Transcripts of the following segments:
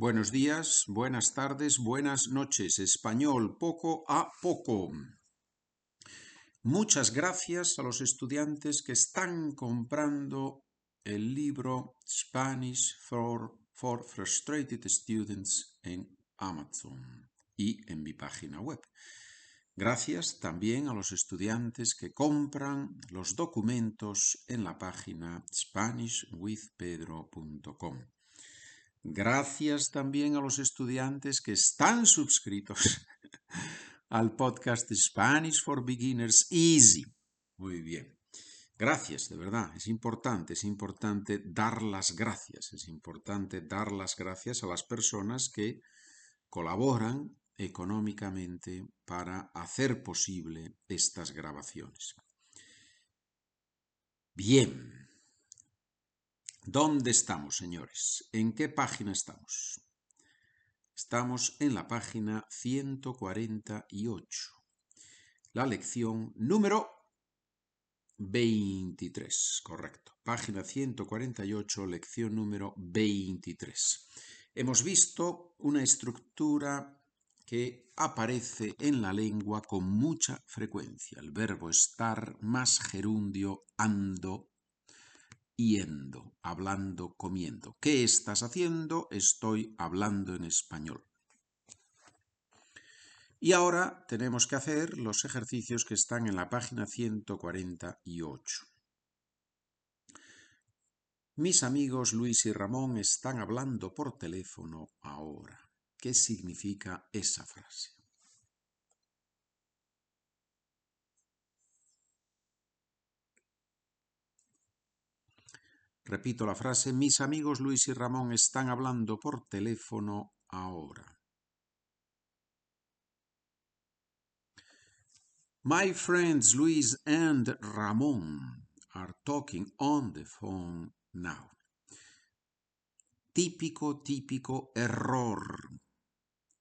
Buenos días, buenas tardes, buenas noches. Español poco a poco. Muchas gracias a los estudiantes que están comprando el libro Spanish for, for Frustrated Students en Amazon y en mi página web. Gracias también a los estudiantes que compran los documentos en la página SpanishWithPedro.com. Gracias también a los estudiantes que están suscritos al podcast Spanish for Beginners Easy. Muy bien. Gracias, de verdad. Es importante, es importante dar las gracias. Es importante dar las gracias a las personas que colaboran económicamente para hacer posible estas grabaciones. Bien. ¿Dónde estamos, señores? ¿En qué página estamos? Estamos en la página 148. La lección número 23, correcto. Página 148, lección número 23. Hemos visto una estructura que aparece en la lengua con mucha frecuencia. El verbo estar más gerundio ando yendo, hablando, comiendo. ¿Qué estás haciendo? Estoy hablando en español. Y ahora tenemos que hacer los ejercicios que están en la página 148. Mis amigos Luis y Ramón están hablando por teléfono ahora. ¿Qué significa esa frase? Repito la frase, mis amigos Luis y Ramón están hablando por teléfono ahora. My friends Luis and Ramón are talking on the phone now. Típico, típico error.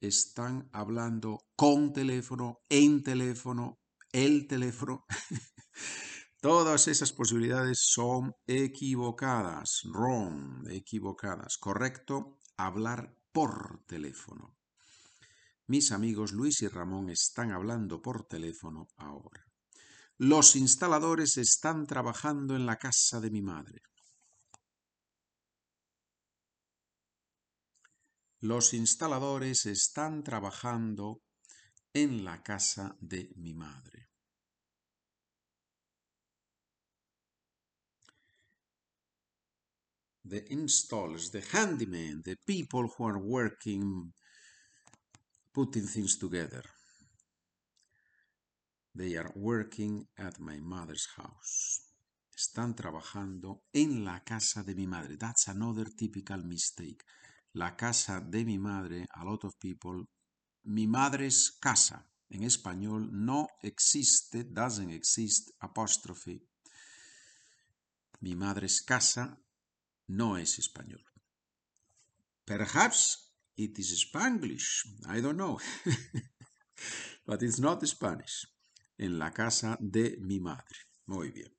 Están hablando con teléfono, en teléfono, el teléfono. Todas esas posibilidades son equivocadas, wrong, equivocadas. Correcto, hablar por teléfono. Mis amigos Luis y Ramón están hablando por teléfono ahora. Los instaladores están trabajando en la casa de mi madre. Los instaladores están trabajando en la casa de mi madre. The installers, the handymen, the people who are working, putting things together. They are working at my mother's house. Están trabajando en la casa de mi madre. That's another typical mistake. La casa de mi madre, a lot of people, mi madre's casa. En español no existe, doesn't exist, apostrophe. Mi madre's casa no es español. Perhaps it is Spanglish, I don't know. But it's not Spanish. En la casa de mi madre. Muy bien.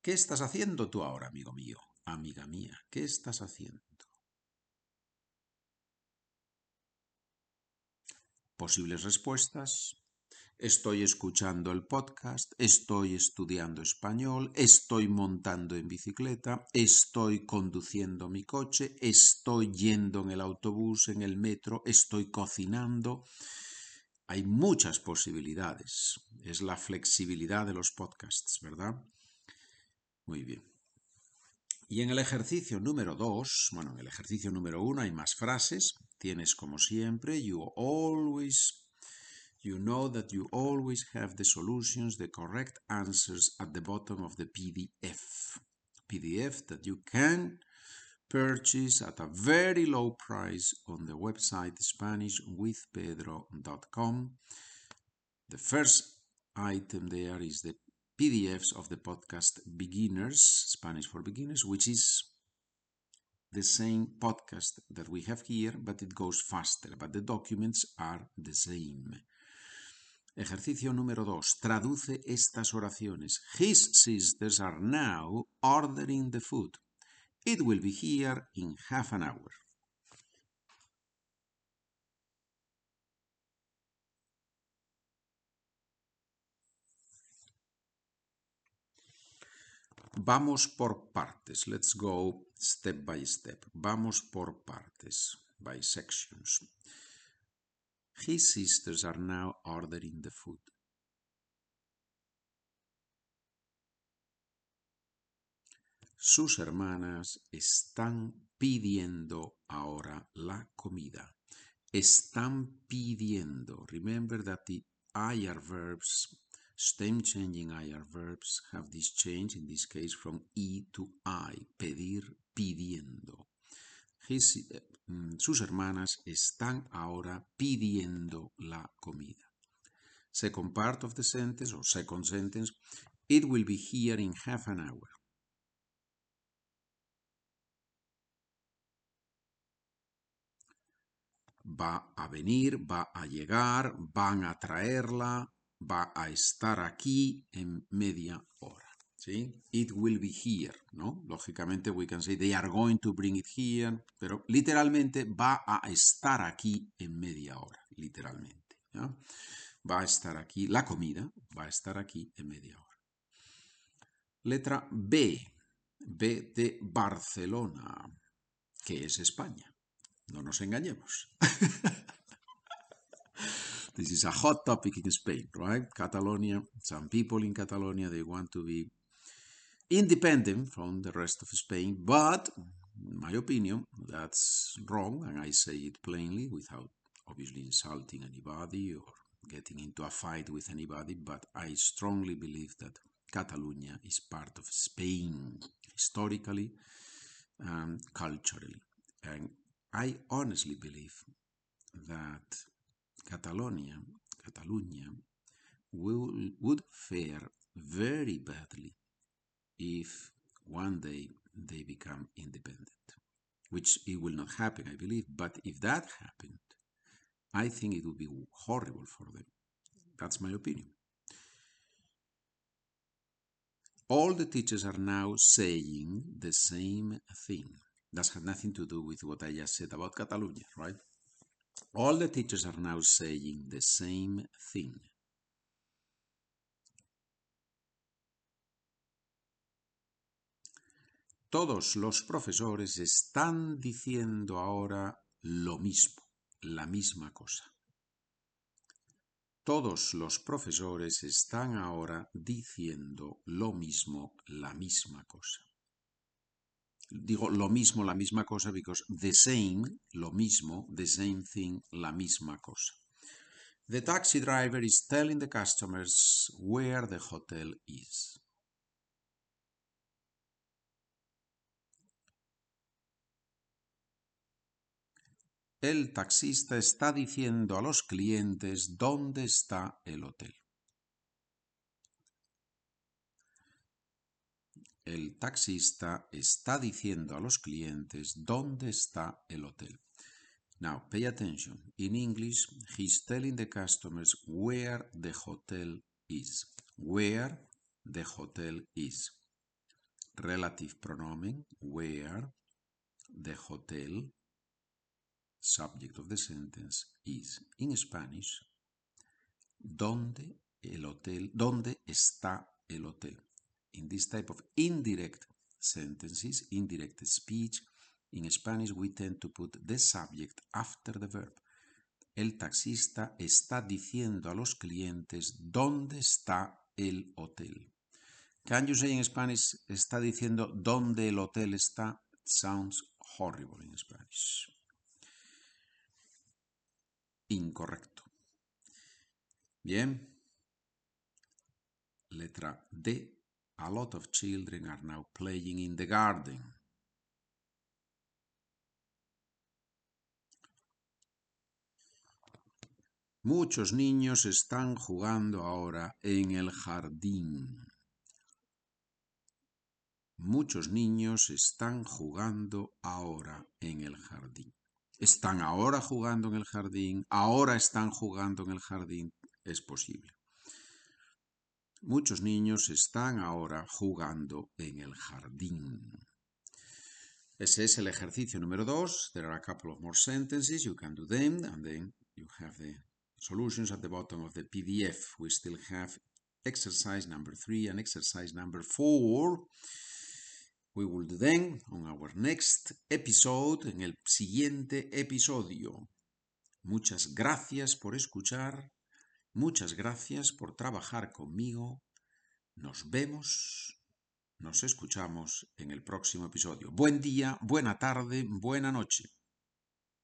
¿Qué estás haciendo tú ahora, amigo mío? Amiga mía, ¿qué estás haciendo? Posibles respuestas. Estoy escuchando el podcast, estoy estudiando español, estoy montando en bicicleta, estoy conduciendo mi coche, estoy yendo en el autobús, en el metro, estoy cocinando. Hay muchas posibilidades. Es la flexibilidad de los podcasts, ¿verdad? Muy bien. Y en el ejercicio número 2, bueno, en el ejercicio número 1 hay más frases. Tienes como siempre, you always you know that you always have the solutions, the correct answers at the bottom of the PDF. PDF that you can purchase at a very low price on the website SpanishWithPedro.com. The first item there is the PDFs of the podcast Beginners, Spanish for Beginners, which is the same podcast that we have here, but it goes faster, but the documents are the same. Ejercicio número 2. Traduce estas oraciones. His sisters are now ordering the food. It will be here in half an hour. Vamos por partes. Let's go step by step. Vamos por partes, by sections. His sisters are now ordering the food. Sus hermanas están pidiendo ahora la comida. Están pidiendo. Remember that the IR verbs, stem changing IR verbs, have this change, in this case from E to I. Pedir, pidiendo. His, mm, sus hermanas están ahora pidiendo la comida. Second part of the sentence, or second sentence, it will be here in half an hour. va a venir, va a llegar, van a traerla, va a estar aquí en media hora. It will be here, ¿no? Lógicamente, we can say they are going to bring it here, pero literalmente va a estar aquí en media hora, literalmente. Va a estar aquí, la comida va a estar aquí en media hora. Letra B, B de Barcelona, que es España. No nos engañemos. this is a hot topic in Spain, right? Catalonia, some people in Catalonia, they want to be independent from the rest of Spain, but in my opinion, that's wrong, and I say it plainly without obviously insulting anybody or getting into a fight with anybody, but I strongly believe that Catalonia is part of Spain historically and culturally. And I honestly believe that Catalonia, Catalonia will, would fare very badly if one day they become independent, which it will not happen, I believe. But if that happened, I think it would be horrible for them. That's my opinion. All the teachers are now saying the same thing. That has nothing to do with what I just said about Catalonia, right? All the teachers are now saying the same thing. Todos los profesores están diciendo ahora lo mismo, la misma cosa. Todos los profesores están ahora diciendo lo mismo, la misma cosa digo lo mismo, la misma cosa, because the same, lo mismo, the same thing, la misma cosa. The taxi driver is telling the customers where the hotel is. El taxista está diciendo a los clientes dónde está el hotel. El taxista está diciendo a los clientes dónde está el hotel. Now, pay attention. In English, he's telling the customers where the hotel is. Where the hotel is. Relative pronomen, where the hotel, subject of the sentence, is. In Spanish, ¿dónde el hotel, dónde está el hotel? in this type of indirect sentences, indirect speech, in Spanish we tend to put the subject after the verb. El taxista está diciendo a los clientes dónde está el hotel. Can you say in Spanish está diciendo dónde el hotel está? sounds horrible in Spanish. Incorrecto. Bien. Letra D a lot of children are now playing in the garden. Muchos niños están jugando ahora en el jardín. Muchos niños están jugando ahora en el jardín. Están ahora jugando en el jardín, ahora están jugando en el jardín. Es posible. Muchos niños están ahora jugando en el jardín. Ese es el ejercicio número dos. There are a couple of more sentences. You can do them and then you have the solutions at the bottom of the PDF. We still have exercise number three and exercise number four. We will do them on our next episode, en el siguiente episodio. Muchas gracias por escuchar, muchas gracias por trabajar conmigo. Nos vemos, nos escuchamos en el próximo episodio. Buen día, buena tarde, buena noche.